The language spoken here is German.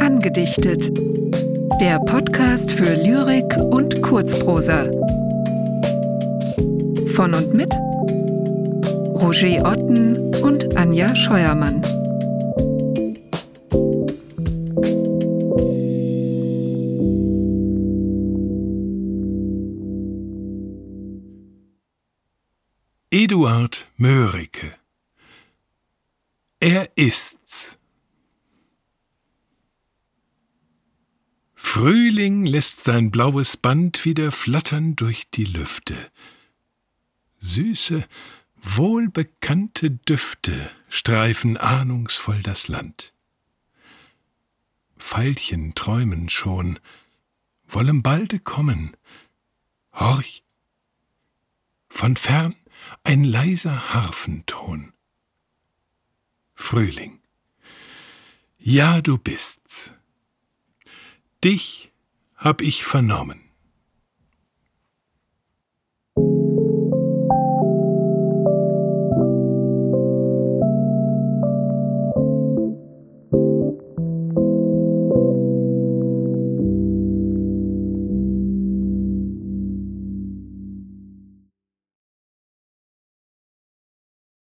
Angedichtet. Der Podcast für Lyrik und Kurzprosa. Von und mit Roger Otten und Anja Scheuermann. Eduard Mörike Er ist's. Frühling lässt sein blaues Band wieder flattern durch die Lüfte. Süße, wohlbekannte Düfte streifen ahnungsvoll das Land. Veilchen träumen schon, wollen balde kommen. Horch! Von fern ein leiser Harfenton. Frühling. Ja, du bist's. Dich hab ich vernommen.